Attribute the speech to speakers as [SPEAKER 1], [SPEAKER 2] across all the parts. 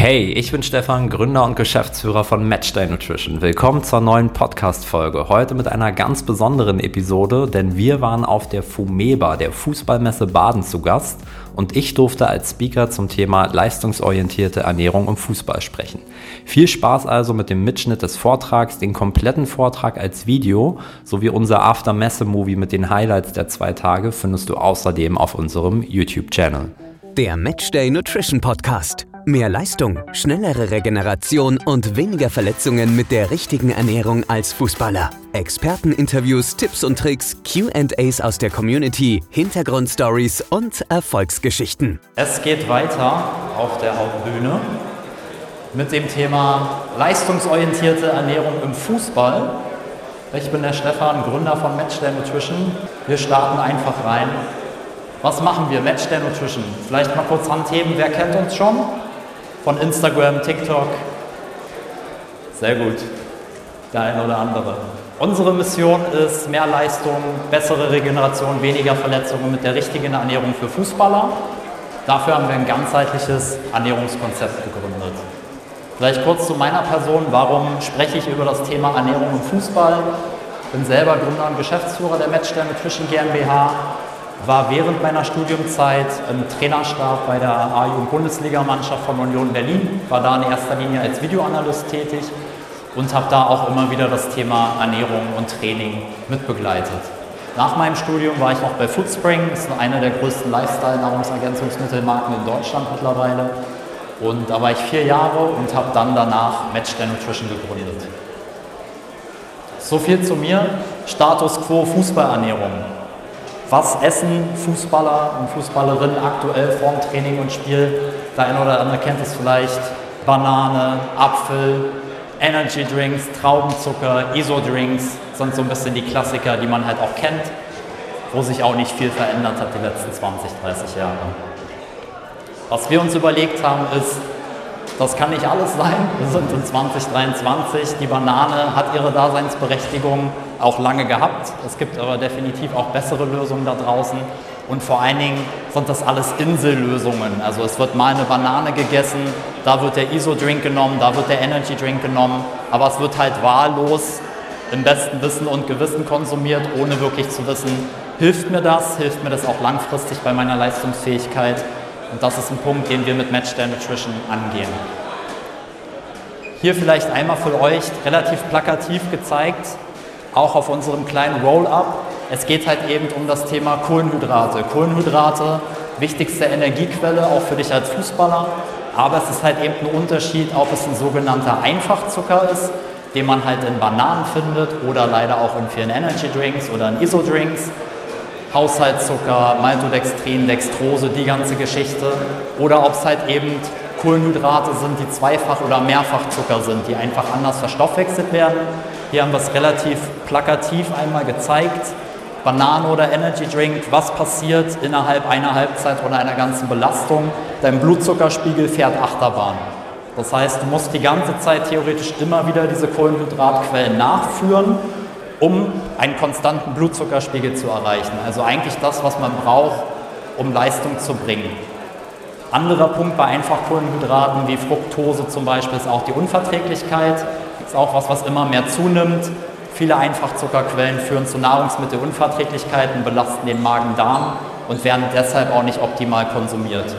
[SPEAKER 1] Hey, ich bin Stefan, Gründer und Geschäftsführer von Matchday Nutrition. Willkommen zur neuen Podcast-Folge. Heute mit einer ganz besonderen Episode, denn wir waren auf der FUMEBA, der Fußballmesse Baden, zu Gast und ich durfte als Speaker zum Thema leistungsorientierte Ernährung im Fußball sprechen. Viel Spaß also mit dem Mitschnitt des Vortrags, den kompletten Vortrag als Video sowie unser After-Messe-Movie mit den Highlights der zwei Tage findest du außerdem auf unserem YouTube-Channel.
[SPEAKER 2] Der Matchday Nutrition Podcast. Mehr Leistung, schnellere Regeneration und weniger Verletzungen mit der richtigen Ernährung als Fußballer. Experteninterviews, Tipps und Tricks, QAs aus der Community, Hintergrundstories und Erfolgsgeschichten.
[SPEAKER 1] Es geht weiter auf der Hauptbühne mit dem Thema leistungsorientierte Ernährung im Fußball. Ich bin der Stefan, Gründer von Matchday Nutrition. Wir starten einfach rein. Was machen wir? Matchday Nutrition. Vielleicht mal kurz Handheben, wer kennt uns schon? Von Instagram, TikTok. Sehr gut, der eine oder andere. Unsere Mission ist mehr Leistung, bessere Regeneration, weniger Verletzungen mit der richtigen Ernährung für Fußballer. Dafür haben wir ein ganzheitliches Ernährungskonzept gegründet. Vielleicht kurz zu meiner Person. Warum spreche ich über das Thema Ernährung im Fußball? Ich bin selber Gründer und Geschäftsführer der Matchday Nutrition GmbH, war während meiner Studiumzeit im Trainerstab bei der A-Jugend-Bundesligamannschaft von Union Berlin, war da in erster Linie als Videoanalyst tätig und habe da auch immer wieder das Thema Ernährung und Training mitbegleitet. Nach meinem Studium war ich noch bei Foodspring, das ist eine der größten Lifestyle-Nahrungsergänzungsmittelmarken in Deutschland mittlerweile. Und da war ich vier Jahre und habe dann danach Matchday Nutrition gegründet. So viel zu mir. Status quo Fußballernährung was essen Fußballer und Fußballerinnen aktuell vorm Training und Spiel. Der eine oder andere kennt es vielleicht. Banane, Apfel, Energy Drinks, Traubenzucker, ISO-Drinks sind so ein bisschen die Klassiker, die man halt auch kennt, wo sich auch nicht viel verändert hat die letzten 20, 30 Jahre. Was wir uns überlegt haben, ist, das kann nicht alles sein. Wir sind in 2023. Die Banane hat ihre Daseinsberechtigung auch lange gehabt. Es gibt aber definitiv auch bessere Lösungen da draußen. Und vor allen Dingen sind das alles Insellösungen. Also es wird mal eine Banane gegessen, da wird der ISO-Drink genommen, da wird der Energy-Drink genommen, aber es wird halt wahllos im besten Wissen und Gewissen konsumiert, ohne wirklich zu wissen, hilft mir das, hilft mir das auch langfristig bei meiner Leistungsfähigkeit. Und das ist ein Punkt, den wir mit Matchday Nutrition angehen. Hier vielleicht einmal für euch relativ plakativ gezeigt, auch auf unserem kleinen Roll-up. Es geht halt eben um das Thema Kohlenhydrate. Kohlenhydrate, wichtigste Energiequelle auch für dich als Fußballer. Aber es ist halt eben ein Unterschied, ob es ein sogenannter Einfachzucker ist, den man halt in Bananen findet oder leider auch in vielen Energy Drinks oder in Iso-Drinks. Haushaltszucker, Maltodextrin, Dextrose, die ganze Geschichte. Oder ob es halt eben Kohlenhydrate sind, die Zweifach- oder Mehrfachzucker sind, die einfach anders verstoffwechselt werden. Hier haben wir es relativ plakativ einmal gezeigt. Banane oder Energy Drink, was passiert innerhalb einer Halbzeit oder einer ganzen Belastung? Dein Blutzuckerspiegel fährt Achterbahn. Das heißt, du musst die ganze Zeit theoretisch immer wieder diese Kohlenhydratquellen nachführen, um einen konstanten Blutzuckerspiegel zu erreichen. Also eigentlich das, was man braucht, um Leistung zu bringen. Anderer Punkt bei Einfachkohlenhydraten wie Fructose zum Beispiel ist auch die Unverträglichkeit. Das ist auch was, was immer mehr zunimmt. Viele Einfachzuckerquellen führen zu Nahrungsmittelunverträglichkeiten, belasten den Magen-Darm und werden deshalb auch nicht optimal konsumiert.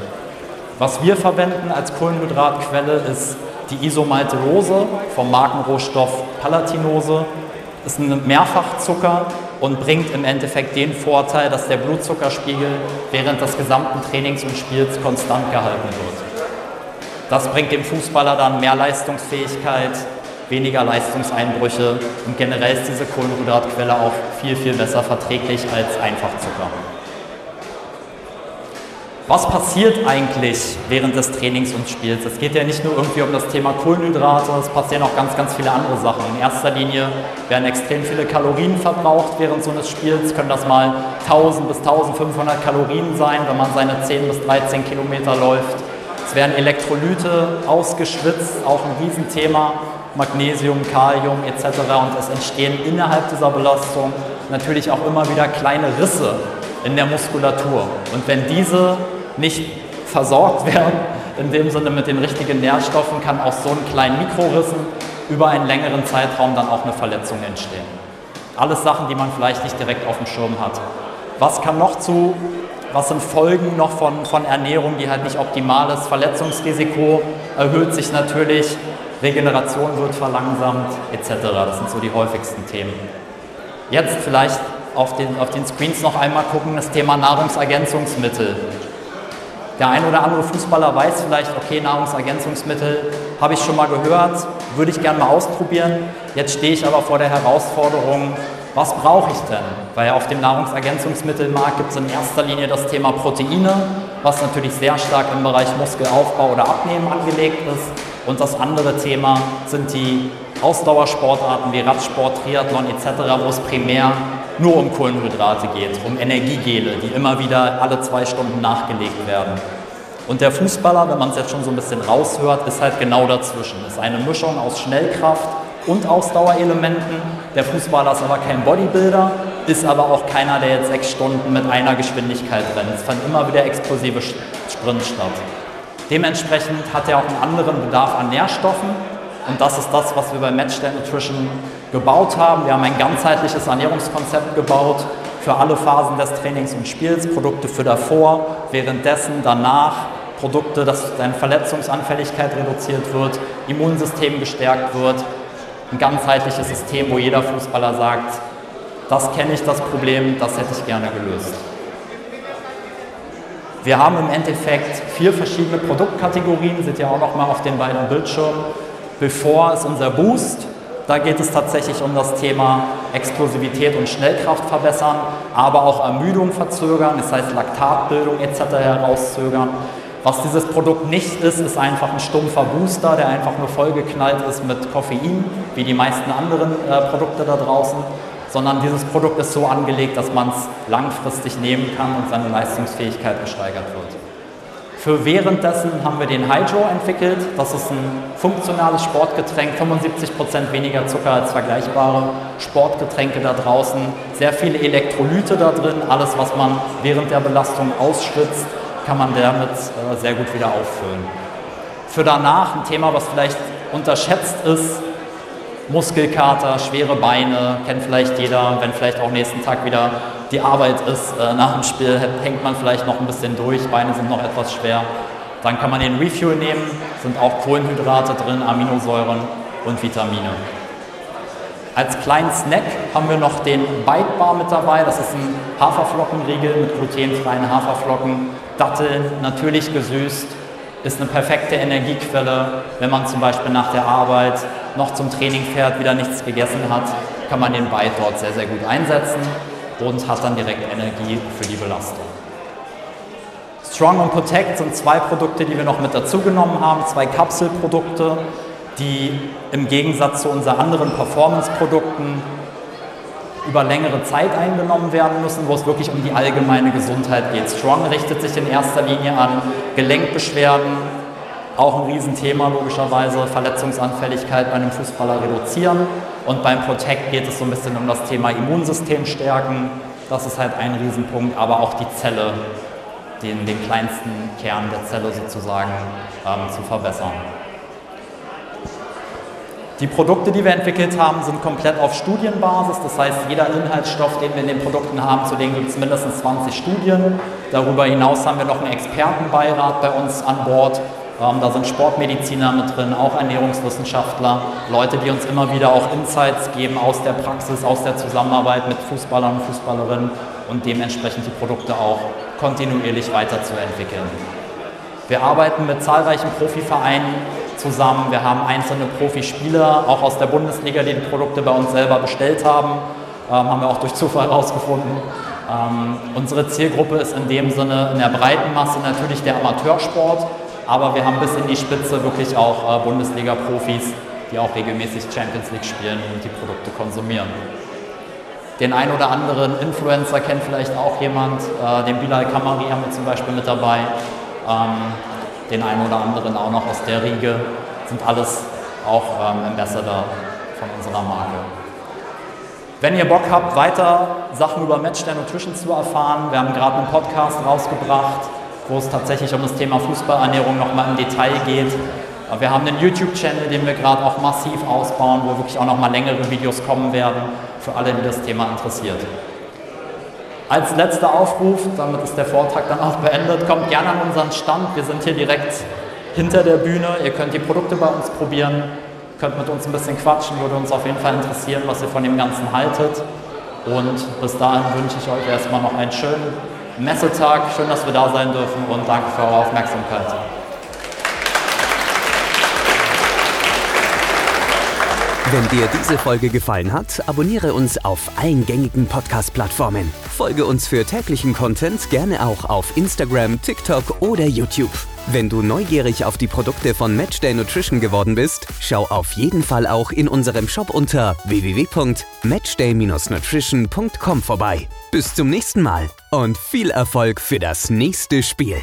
[SPEAKER 1] Was wir verwenden als Kohlenhydratquelle ist die Isomaltulose vom Markenrohstoff Palatinose. Ist ein Mehrfachzucker, und bringt im Endeffekt den Vorteil, dass der Blutzuckerspiegel während des gesamten Trainings und Spiels konstant gehalten wird. Das bringt dem Fußballer dann mehr Leistungsfähigkeit, weniger Leistungseinbrüche und generell ist diese Kohlenhydratquelle auch viel, viel besser verträglich als Einfachzucker. Was passiert eigentlich während des Trainings und Spiels? Es geht ja nicht nur irgendwie um das Thema Kohlenhydrate, es passieren auch ganz, ganz viele andere Sachen. In erster Linie werden extrem viele Kalorien verbraucht während so eines Spiels, können das mal 1000 bis 1500 Kalorien sein, wenn man seine 10 bis 13 Kilometer läuft. Es werden Elektrolyte ausgeschwitzt, auch ein Riesenthema, Magnesium, Kalium etc. Und es entstehen innerhalb dieser Belastung natürlich auch immer wieder kleine Risse in der Muskulatur. Und wenn diese nicht versorgt werden, in dem Sinne mit den richtigen Nährstoffen kann aus so einem kleinen Mikrorissen über einen längeren Zeitraum dann auch eine Verletzung entstehen. Alles Sachen, die man vielleicht nicht direkt auf dem Schirm hat. Was kann noch zu, was sind Folgen noch von, von Ernährung, die halt nicht optimal ist? Verletzungsrisiko erhöht sich natürlich, Regeneration wird verlangsamt etc. Das sind so die häufigsten Themen. Jetzt vielleicht auf den, auf den Screens noch einmal gucken, das Thema Nahrungsergänzungsmittel. Der ein oder andere Fußballer weiß vielleicht, okay, Nahrungsergänzungsmittel habe ich schon mal gehört, würde ich gerne mal ausprobieren. Jetzt stehe ich aber vor der Herausforderung, was brauche ich denn? Weil auf dem Nahrungsergänzungsmittelmarkt gibt es in erster Linie das Thema Proteine, was natürlich sehr stark im Bereich Muskelaufbau oder Abnehmen angelegt ist. Und das andere Thema sind die Ausdauersportarten wie Radsport, Triathlon etc., wo es primär nur um Kohlenhydrate geht, um Energiegele, die immer wieder alle zwei Stunden nachgelegt werden. Und der Fußballer, wenn man es jetzt schon so ein bisschen raushört, ist halt genau dazwischen. Ist eine Mischung aus Schnellkraft und Ausdauerelementen. Der Fußballer ist aber kein Bodybuilder, ist aber auch keiner, der jetzt sechs Stunden mit einer Geschwindigkeit rennt. Es fand immer wieder explosive Sprints statt. Dementsprechend hat er auch einen anderen Bedarf an Nährstoffen und das ist das, was wir bei Matchday Nutrition gebaut haben. Wir haben ein ganzheitliches Ernährungskonzept gebaut für alle Phasen des Trainings und Spiels, Produkte für davor, währenddessen, danach, Produkte, dass deine Verletzungsanfälligkeit reduziert wird, Immunsystem gestärkt wird, ein ganzheitliches System, wo jeder Fußballer sagt, das kenne ich, das Problem, das hätte ich gerne gelöst. Wir haben im Endeffekt vier verschiedene Produktkategorien, seht ihr auch noch mal auf den beiden Bildschirmen. Bevor ist unser Boost. Da geht es tatsächlich um das Thema Explosivität und Schnellkraft verbessern, aber auch Ermüdung verzögern, das heißt Laktatbildung etc. herauszögern. Was dieses Produkt nicht ist, ist einfach ein stumpfer Booster, der einfach nur vollgeknallt ist mit Koffein, wie die meisten anderen äh, Produkte da draußen, sondern dieses Produkt ist so angelegt, dass man es langfristig nehmen kann und seine Leistungsfähigkeit gesteigert wird. Für währenddessen haben wir den Hydro entwickelt. Das ist ein funktionales Sportgetränk, 75% weniger Zucker als vergleichbare Sportgetränke da draußen. Sehr viele Elektrolyte da drin. Alles, was man während der Belastung ausschwitzt, kann man damit äh, sehr gut wieder auffüllen. Für danach ein Thema, was vielleicht unterschätzt ist, Muskelkater, schwere Beine, kennt vielleicht jeder, wenn vielleicht auch nächsten Tag wieder die Arbeit ist. Äh, nach dem Spiel hängt man vielleicht noch ein bisschen durch, Beine sind noch etwas schwer. Dann kann man den Refuel nehmen, sind auch Kohlenhydrate drin, Aminosäuren und Vitamine. Als kleinen Snack haben wir noch den Bite Bar mit dabei. Das ist ein Haferflockenriegel mit glutenfreien Haferflocken, Datteln, natürlich gesüßt, ist eine perfekte Energiequelle. Wenn man zum Beispiel nach der Arbeit noch zum Training fährt, wieder nichts gegessen hat, kann man den Bite dort sehr, sehr gut einsetzen und hat dann direkt Energie für die Belastung. Strong und Protect sind zwei Produkte, die wir noch mit dazugenommen haben, zwei Kapselprodukte, die im Gegensatz zu unseren anderen Performance-Produkten über längere Zeit eingenommen werden müssen, wo es wirklich um die allgemeine Gesundheit geht. Strong richtet sich in erster Linie an Gelenkbeschwerden, auch ein Riesenthema logischerweise, Verletzungsanfälligkeit bei einem Fußballer reduzieren. Und beim Protect geht es so ein bisschen um das Thema Immunsystem stärken. Das ist halt ein Riesenpunkt, aber auch die Zelle, den, den kleinsten Kern der Zelle sozusagen ähm, zu verbessern. Die Produkte, die wir entwickelt haben, sind komplett auf Studienbasis. Das heißt, jeder Inhaltsstoff, den wir in den Produkten haben, zu denen gibt es mindestens 20 Studien. Darüber hinaus haben wir noch einen Expertenbeirat bei uns an Bord. Ähm, da sind Sportmediziner mit drin, auch Ernährungswissenschaftler, Leute, die uns immer wieder auch Insights geben aus der Praxis, aus der Zusammenarbeit mit Fußballern und Fußballerinnen und dementsprechend die Produkte auch kontinuierlich weiterzuentwickeln. Wir arbeiten mit zahlreichen Profivereinen zusammen. Wir haben einzelne Profispieler, auch aus der Bundesliga, die die Produkte bei uns selber bestellt haben. Ähm, haben wir auch durch Zufall herausgefunden. Ähm, unsere Zielgruppe ist in dem Sinne in der breiten Masse natürlich der Amateursport, aber wir haben bis in die Spitze wirklich auch äh, Bundesliga-Profis, die auch regelmäßig Champions League spielen und die Produkte konsumieren. Den ein oder anderen Influencer kennt vielleicht auch jemand, äh, den Bilal Kamari haben wir zum Beispiel mit dabei. Ähm, den einen oder anderen auch noch aus der Riege. Sind alles auch ähm, Ambassador von unserer Marke. Wenn ihr Bock habt, weiter Sachen über Matchday Nutrition zu erfahren, wir haben gerade einen Podcast rausgebracht wo es tatsächlich um das Thema Fußballernährung nochmal im Detail geht. Wir haben einen YouTube-Channel, den wir gerade auch massiv ausbauen, wo wirklich auch nochmal längere Videos kommen werden, für alle, die das Thema interessiert. Als letzter Aufruf, damit ist der Vortrag dann auch beendet, kommt gerne an unseren Stand. Wir sind hier direkt hinter der Bühne. Ihr könnt die Produkte bei uns probieren, könnt mit uns ein bisschen quatschen, würde uns auf jeden Fall interessieren, was ihr von dem Ganzen haltet. Und bis dahin wünsche ich euch erstmal noch einen schönen Messetag. Schön, dass wir da sein dürfen und danke für eure Aufmerksamkeit.
[SPEAKER 2] Wenn dir diese Folge gefallen hat, abonniere uns auf allen gängigen Podcast-Plattformen. Folge uns für täglichen Content gerne auch auf Instagram, TikTok oder YouTube. Wenn du neugierig auf die Produkte von Matchday Nutrition geworden bist, schau auf jeden Fall auch in unserem Shop unter www.matchday-nutrition.com vorbei. Bis zum nächsten Mal und viel Erfolg für das nächste Spiel.